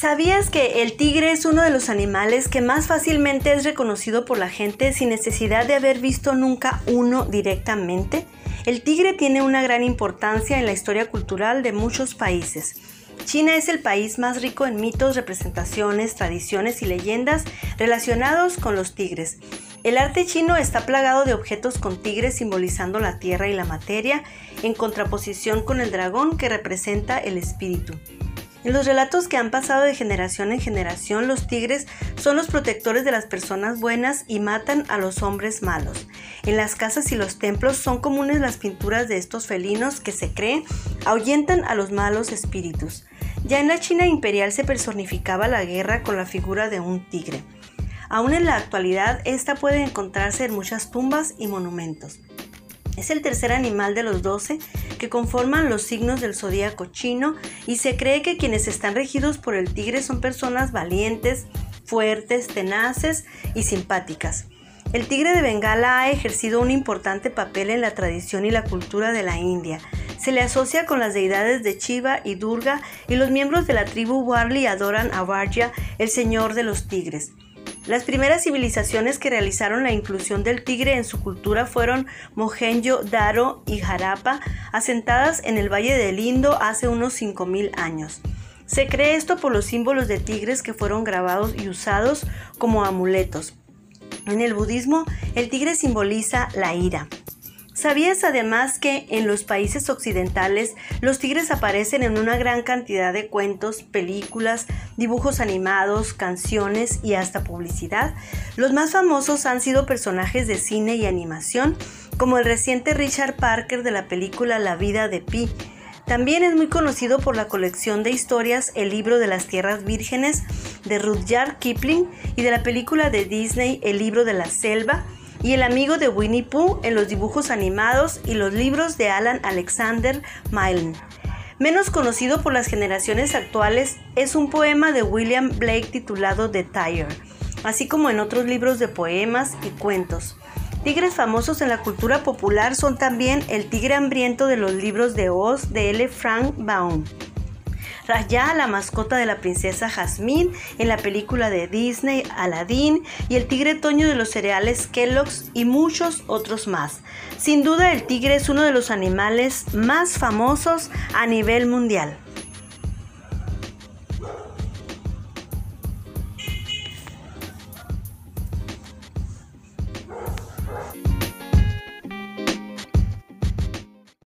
¿Sabías que el tigre es uno de los animales que más fácilmente es reconocido por la gente sin necesidad de haber visto nunca uno directamente? El tigre tiene una gran importancia en la historia cultural de muchos países. China es el país más rico en mitos, representaciones, tradiciones y leyendas relacionados con los tigres. El arte chino está plagado de objetos con tigres simbolizando la tierra y la materia, en contraposición con el dragón que representa el espíritu. En los relatos que han pasado de generación en generación, los tigres son los protectores de las personas buenas y matan a los hombres malos. En las casas y los templos son comunes las pinturas de estos felinos que se cree ahuyentan a los malos espíritus. Ya en la China imperial se personificaba la guerra con la figura de un tigre. Aún en la actualidad, esta puede encontrarse en muchas tumbas y monumentos. Es el tercer animal de los doce que conforman los signos del zodíaco chino y se cree que quienes están regidos por el tigre son personas valientes, fuertes, tenaces y simpáticas. El tigre de Bengala ha ejercido un importante papel en la tradición y la cultura de la India. Se le asocia con las deidades de Shiva y Durga y los miembros de la tribu Warli adoran a Varja, el señor de los tigres. Las primeras civilizaciones que realizaron la inclusión del tigre en su cultura fueron Mohenjo-Daro y Harappa, asentadas en el Valle del Indo hace unos 5.000 años. Se cree esto por los símbolos de tigres que fueron grabados y usados como amuletos. En el budismo, el tigre simboliza la ira. ¿Sabías además que en los países occidentales los tigres aparecen en una gran cantidad de cuentos, películas, dibujos animados, canciones y hasta publicidad? Los más famosos han sido personajes de cine y animación, como el reciente Richard Parker de la película La vida de Pi. También es muy conocido por la colección de historias El libro de las tierras vírgenes de Rudyard Kipling y de la película de Disney El libro de la selva y el amigo de Winnie Pooh en los dibujos animados y los libros de Alan Alexander Milne. Menos conocido por las generaciones actuales es un poema de William Blake titulado The Tire, así como en otros libros de poemas y cuentos. Tigres famosos en la cultura popular son también el tigre hambriento de los libros de Oz de L. Frank Baum. Raya, la mascota de la princesa Jasmine en la película de Disney Aladdin y el tigre Toño de los cereales Kellogg's y muchos otros más. Sin duda el tigre es uno de los animales más famosos a nivel mundial.